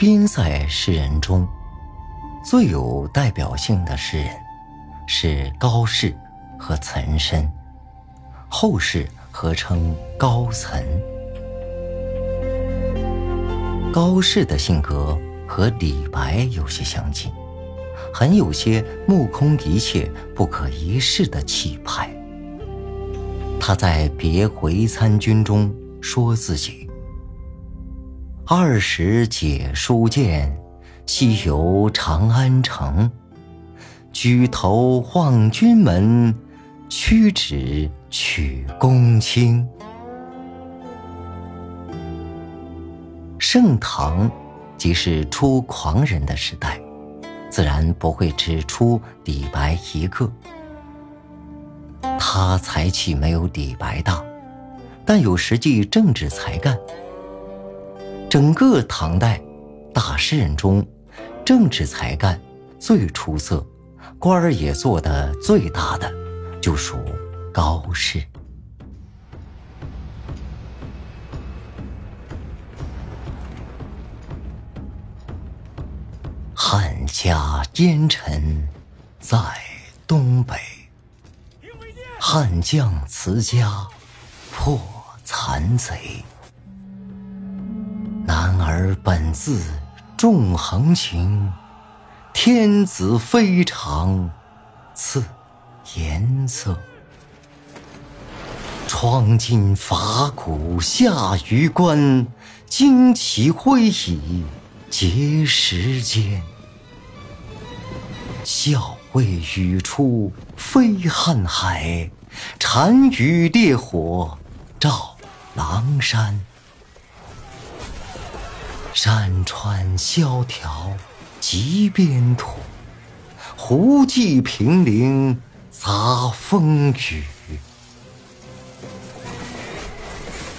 边塞诗人中最有代表性的诗人是高适和岑参，后世合称高岑。高适的性格和李白有些相近，很有些目空一切、不可一世的气派。他在《别回参军》中说自己。二十解书剑，西游长安城。举头望君门，屈指取公卿。盛唐，即是出狂人的时代，自然不会只出李白一个。他才气没有李白大，但有实际政治才干。整个唐代大诗人中，政治才干最出色，官儿也做得最大的，就属高适。汉家奸臣在东北，汉将辞家破残贼。男儿本自重横情，天子非常赐颜色。窗尽法鼓下榆关，旌旗挥以结时间。笑谓语出非瀚海，单于烈火照狼山。山川萧条极边土，胡骑凭陵杂风雨。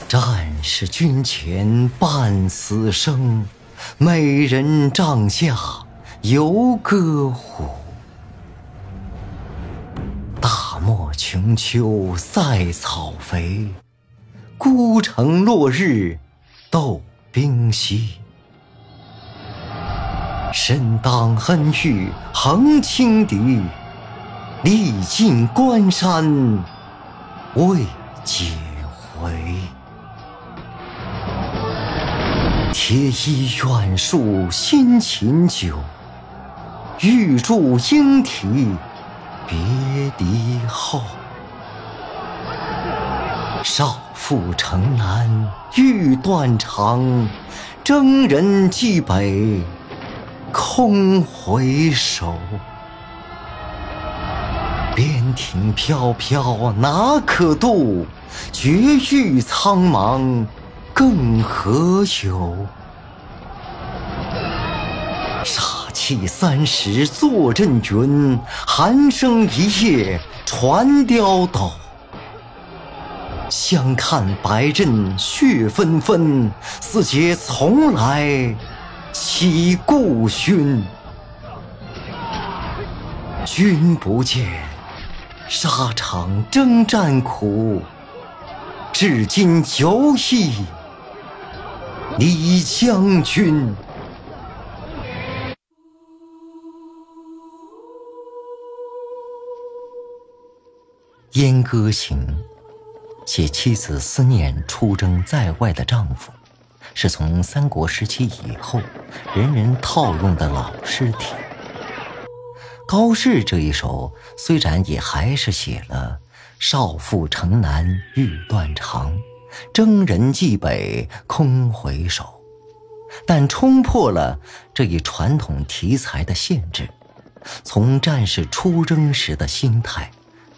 战士军前半死生，美人帐下犹歌舞。大漠穷秋塞草肥，孤城落日斗兵稀。身当恩遇横轻敌，历尽关山未解回。铁衣远戍辛勤久，玉柱应啼别离后。少妇城南欲断肠，征人蓟北。空回首，边庭飘飘哪可度？绝域苍茫更何有？杀气三十坐镇云，寒声一夜传刁斗。相看白刃血纷纷，似解从来。起故勋，君不见，沙场征战苦，至今犹忆李将军。《燕歌行》写妻子思念出征在外的丈夫。是从三国时期以后，人人套用的老诗体。高适这一首虽然也还是写了“少妇城南欲断肠，征人蓟北空回首”，但冲破了这一传统题材的限制，从战士出征时的心态、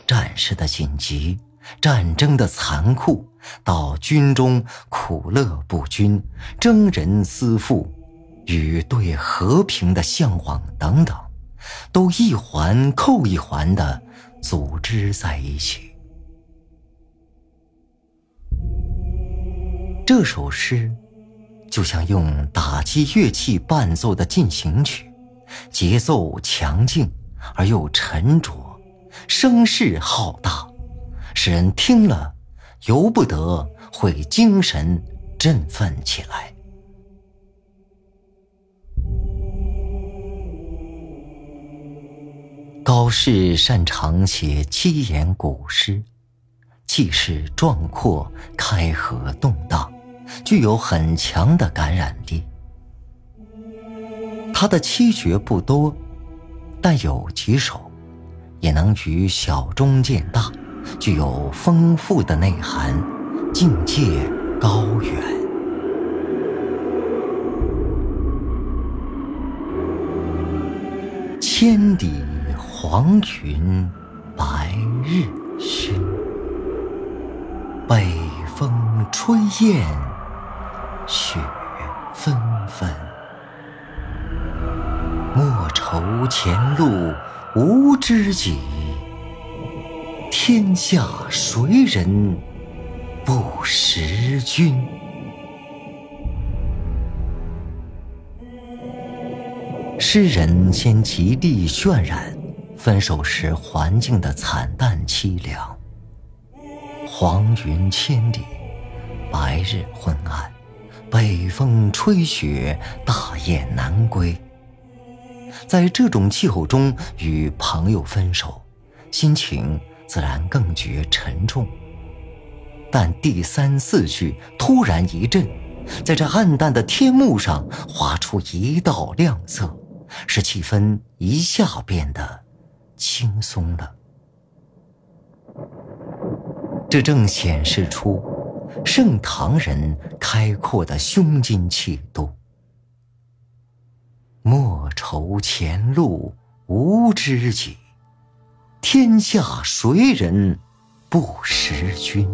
战事的紧急、战争的残酷。到军中苦乐不均、征人思妇与对和平的向往等等，都一环扣一环的组织在一起。这首诗就像用打击乐器伴奏的进行曲，节奏强劲而又沉着，声势浩大，使人听了由不得会精神振奋起来。高适擅长写七言古诗气势壮阔开合动荡具有很强的感染力。他的七绝不多但有几首也能与小中见大。具有丰富的内涵，境界高远。千里黄云白日曛，北风吹雁雪纷纷。莫愁前路无知己，天下谁人不识君？诗人先极力渲染分手时环境的惨淡凄凉，黄云千里，白日昏暗，北风吹雪，大雁南归。在这种气候中与朋友分手，心情自然更觉沉重。但第三四句突然一震，在这暗淡的天幕上划出一道亮色，使气氛一下变得轻松了。这正显示出盛唐人开阔的胸襟气度。莫愁前路无知己，天下谁人不识君？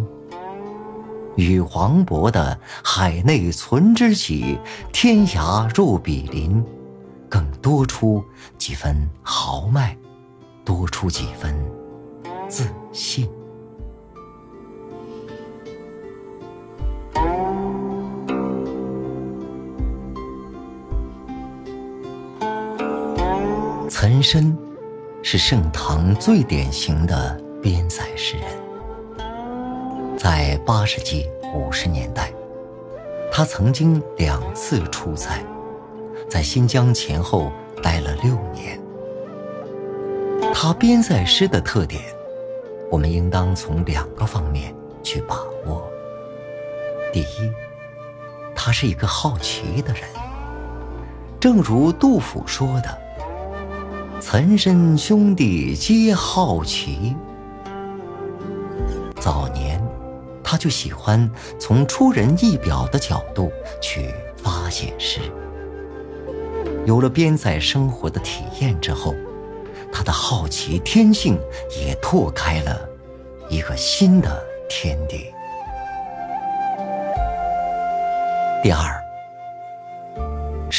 与黄渤的“海内存知己，天涯若比邻”更多出几分豪迈，多出几分自信。岑参是盛唐最典型的边塞诗人。在八世纪五十年代，他曾经两次出塞，在新疆前后待了六年。他边塞诗的特点，我们应当从两个方面去把握。第一，他是一个好奇的人，正如杜甫说的。岑参兄弟皆好奇。早年，他就喜欢从出人意表的角度去发现诗。有了边塞生活的体验之后，他的好奇天性也拓开了一个新的天地。第二。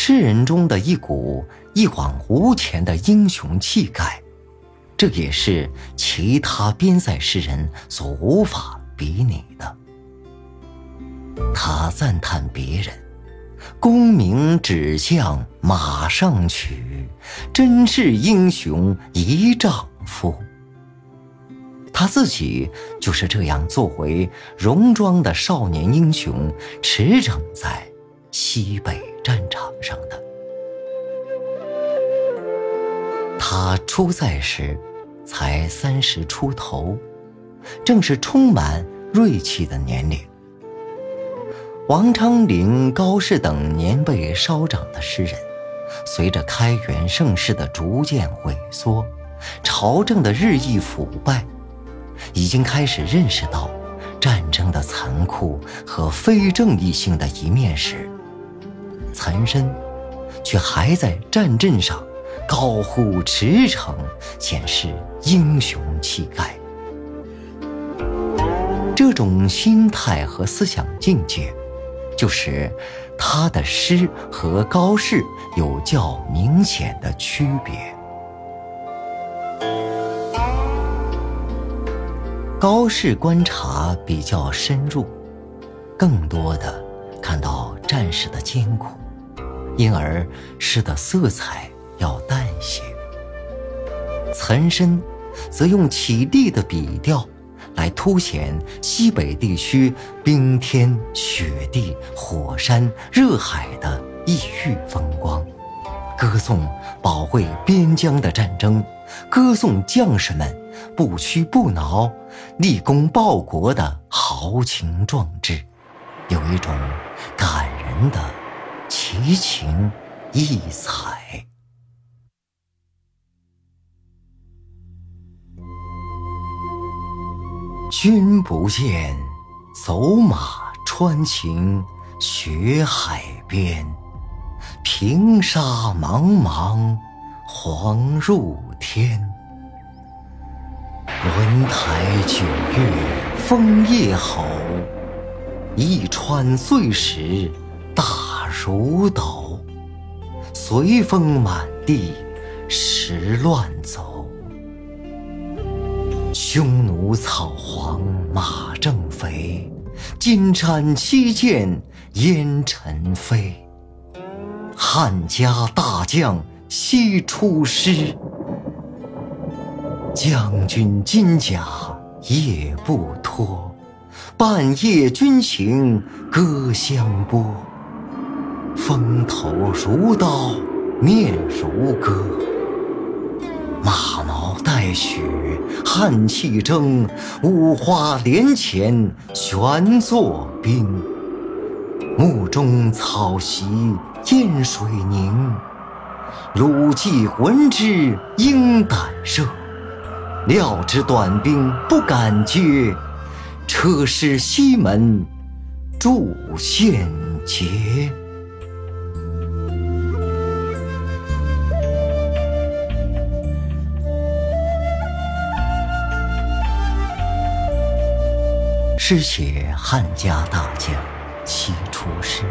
诗人中的一股一往无前的英雄气概，这也是其他边塞诗人所无法比拟的。他赞叹别人：“功名只向马上取，真是英雄一丈夫。”他自己就是这样作为戎装的少年英雄驰骋在西北。战场上的他出塞时才三十出头，正是充满锐气的年龄。王昌龄、高适等年辈稍长的诗人，随着开元盛世的逐渐萎缩，朝政的日益腐败，已经开始认识到战争的残酷和非正义性的一面时。残身，却还在战阵上高呼驰骋，显示英雄气概。这种心态和思想境界，就使他的诗和高适有较明显的区别。高适观察比较深入，更多的看到战士的艰苦。因而诗的色彩要淡些。岑参则用绮丽的笔调来凸显西北地区冰天雪地、火山、热海的异域风光，歌颂保卫边疆的战争，歌颂将士们不屈不挠、立功报国的豪情壮志，有一种感人的奇情异彩。君不见，走马穿行雪海边。平沙茫茫，黄入天。轮台九月风夜吼，一川碎石大如斗。随风满地石乱走，匈奴草黄马正肥，金蝉七剑烟尘飞。汉家大将西出师，将军金甲夜不脱，半夜军行歌相拨。风头如刀，面如歌，马毛带雪，汗气蒸，五花连钱旋作冰，幕中草席。滇水凝，鲁骑闻之应胆慑。料知短兵不敢接，车师西门筑陷阱。诗写汉家大将西出师。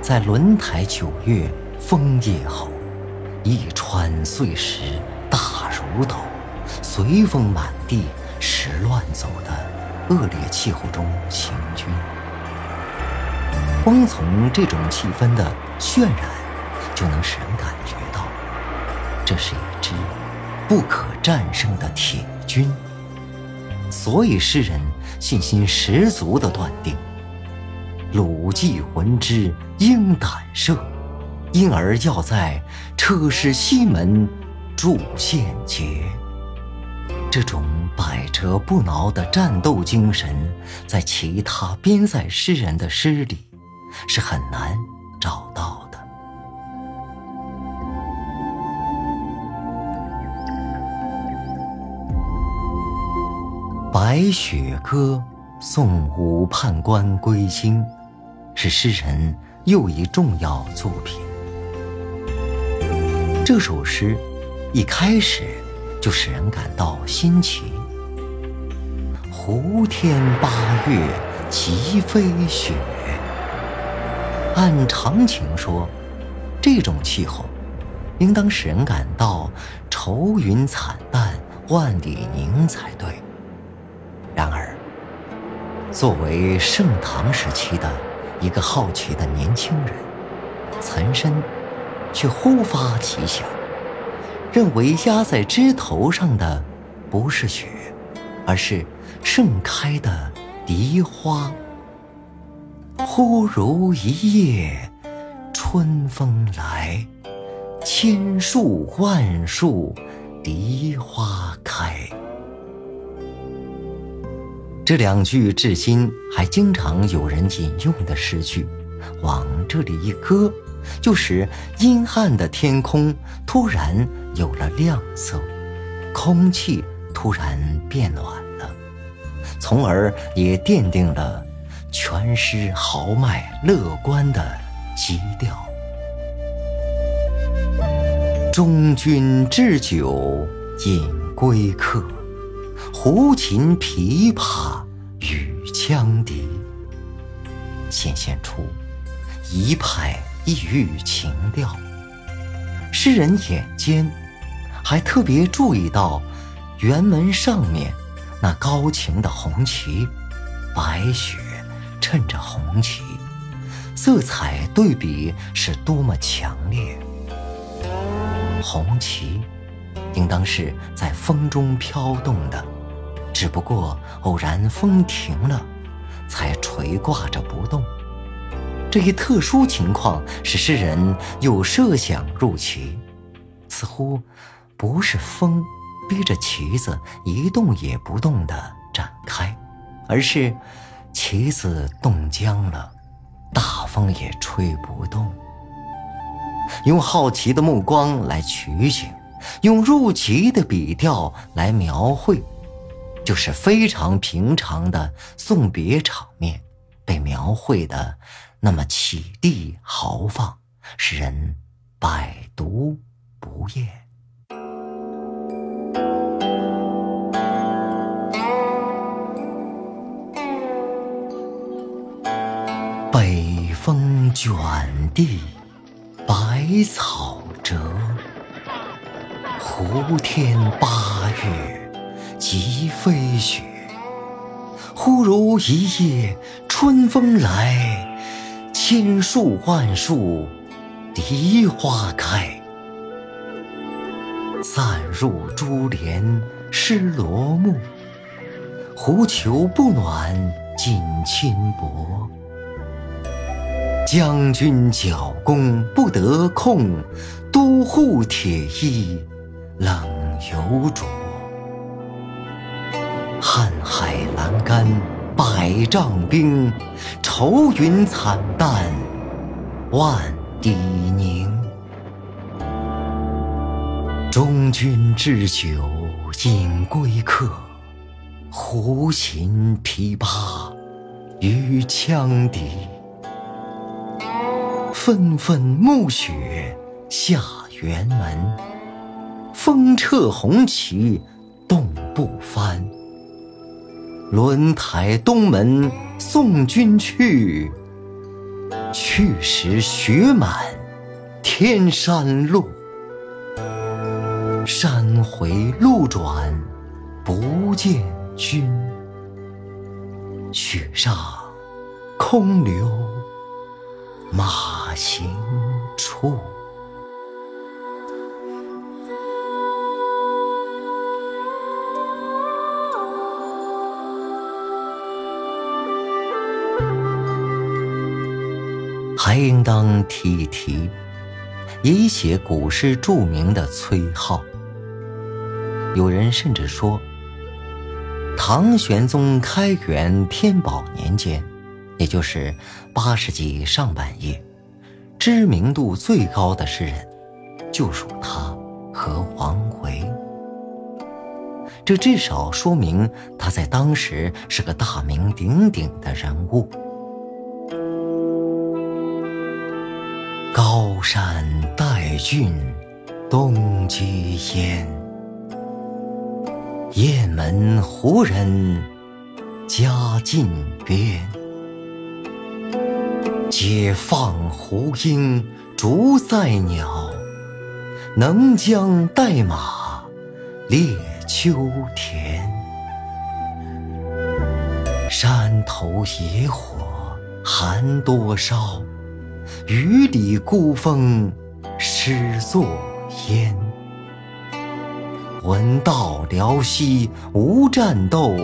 在轮台九月风夜后，一川碎石大如斗，随风满地石乱走的恶劣气候中行军。光从这种气氛的渲染，就能使人感觉到，这是一支不可战胜的铁军。所以诗人信心十足地断定。鲁骑闻之应胆慑，因而要在车师西门筑陷阱。这种百折不挠的战斗精神，在其他边塞诗人的诗里是很难找到的。《白雪歌送武判官归京》。是诗人又一重要作品。这首诗一开始就使人感到新奇。胡天八月即飞雪。按常情说，这种气候应当使人感到愁云惨淡、万里凝才对。然而，作为盛唐时期的。一个好奇的年轻人，岑参，却忽发奇想，认为压在枝头上的不是雪，而是盛开的梨花。忽如一夜春风来，千树万树梨花开。这两句至今还经常有人引用的诗句，往这里一搁，就使阴暗的天空突然有了亮色，空气突然变暖了，从而也奠定了全诗豪迈乐观的基调。中军置酒饮归客。胡琴琵琶与羌笛，显现出一派异域情调。诗人眼尖，还特别注意到辕门上面那高擎的红旗，白雪衬着红旗，色彩对比是多么强烈。红旗应当是在风中飘动的。只不过偶然风停了，才垂挂着不动。这一特殊情况使诗人又设想入棋，似乎不是风逼着旗子一动也不动地展开，而是旗子冻僵了，大风也吹不动。用好奇的目光来取景，用入奇的笔调来描绘，就是非常平常的送别场面，被描绘的那么起地豪放，使人百读不厌。北风卷地。百草折，胡天八月即飞雪。忽如一夜春风来，千树万树梨花开。散入珠帘湿罗幕，狐裘不暖锦衾薄。将军角弓不得控，都护铁衣冷犹着。瀚海阑干百丈冰，愁云惨淡万里凝。中军置酒饮归客，胡琴琵琶与羌笛。纷纷暮雪下辕门，风掣红旗冻不翻。轮台东门送君去，去时雪满天山路。山回路转不见君，雪上空留马。行处，还应当提一提，以写古诗著名的崔颢。有人甚至说，唐玄宗开元天宝年间，也就是八世纪上半叶。知名度最高的诗人，就属他和王维。这至少说明他在当时是个大名鼎鼎的人物。高山带峻东居烟，雁门胡人家近边。解放胡鹰逐赛鸟，能将代马猎秋田。山头野火寒多烧，雨里孤峰湿作烟。闻道辽西无战斗，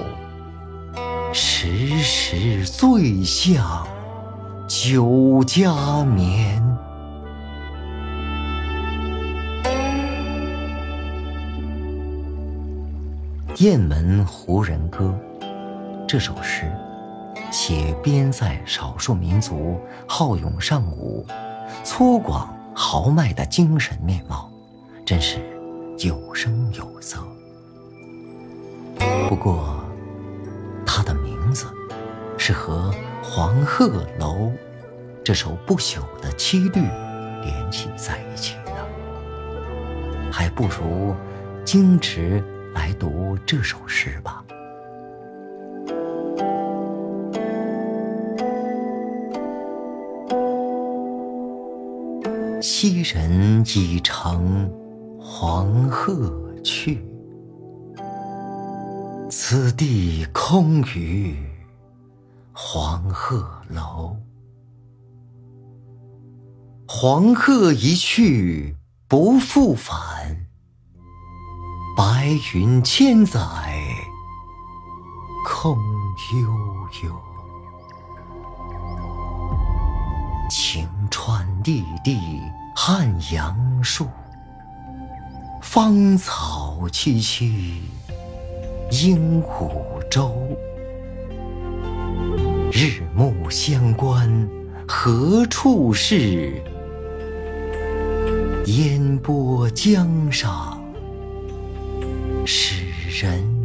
时时醉向。酒家眠。《雁门胡人歌》这首诗，写边塞少数民族好勇尚武、粗犷豪迈的精神面貌，真是有声有色。不过，它的名字是和。《黄鹤楼》这首不朽的七律联系在一起的，还不如径直来读这首诗吧。昔人已乘黄鹤去，此地空余。黄鹤楼，黄鹤一去不复返，白云千载空悠悠。晴川历历汉阳树，芳草萋萋鹦鹉洲。日暮乡关何处是？烟波江上使人。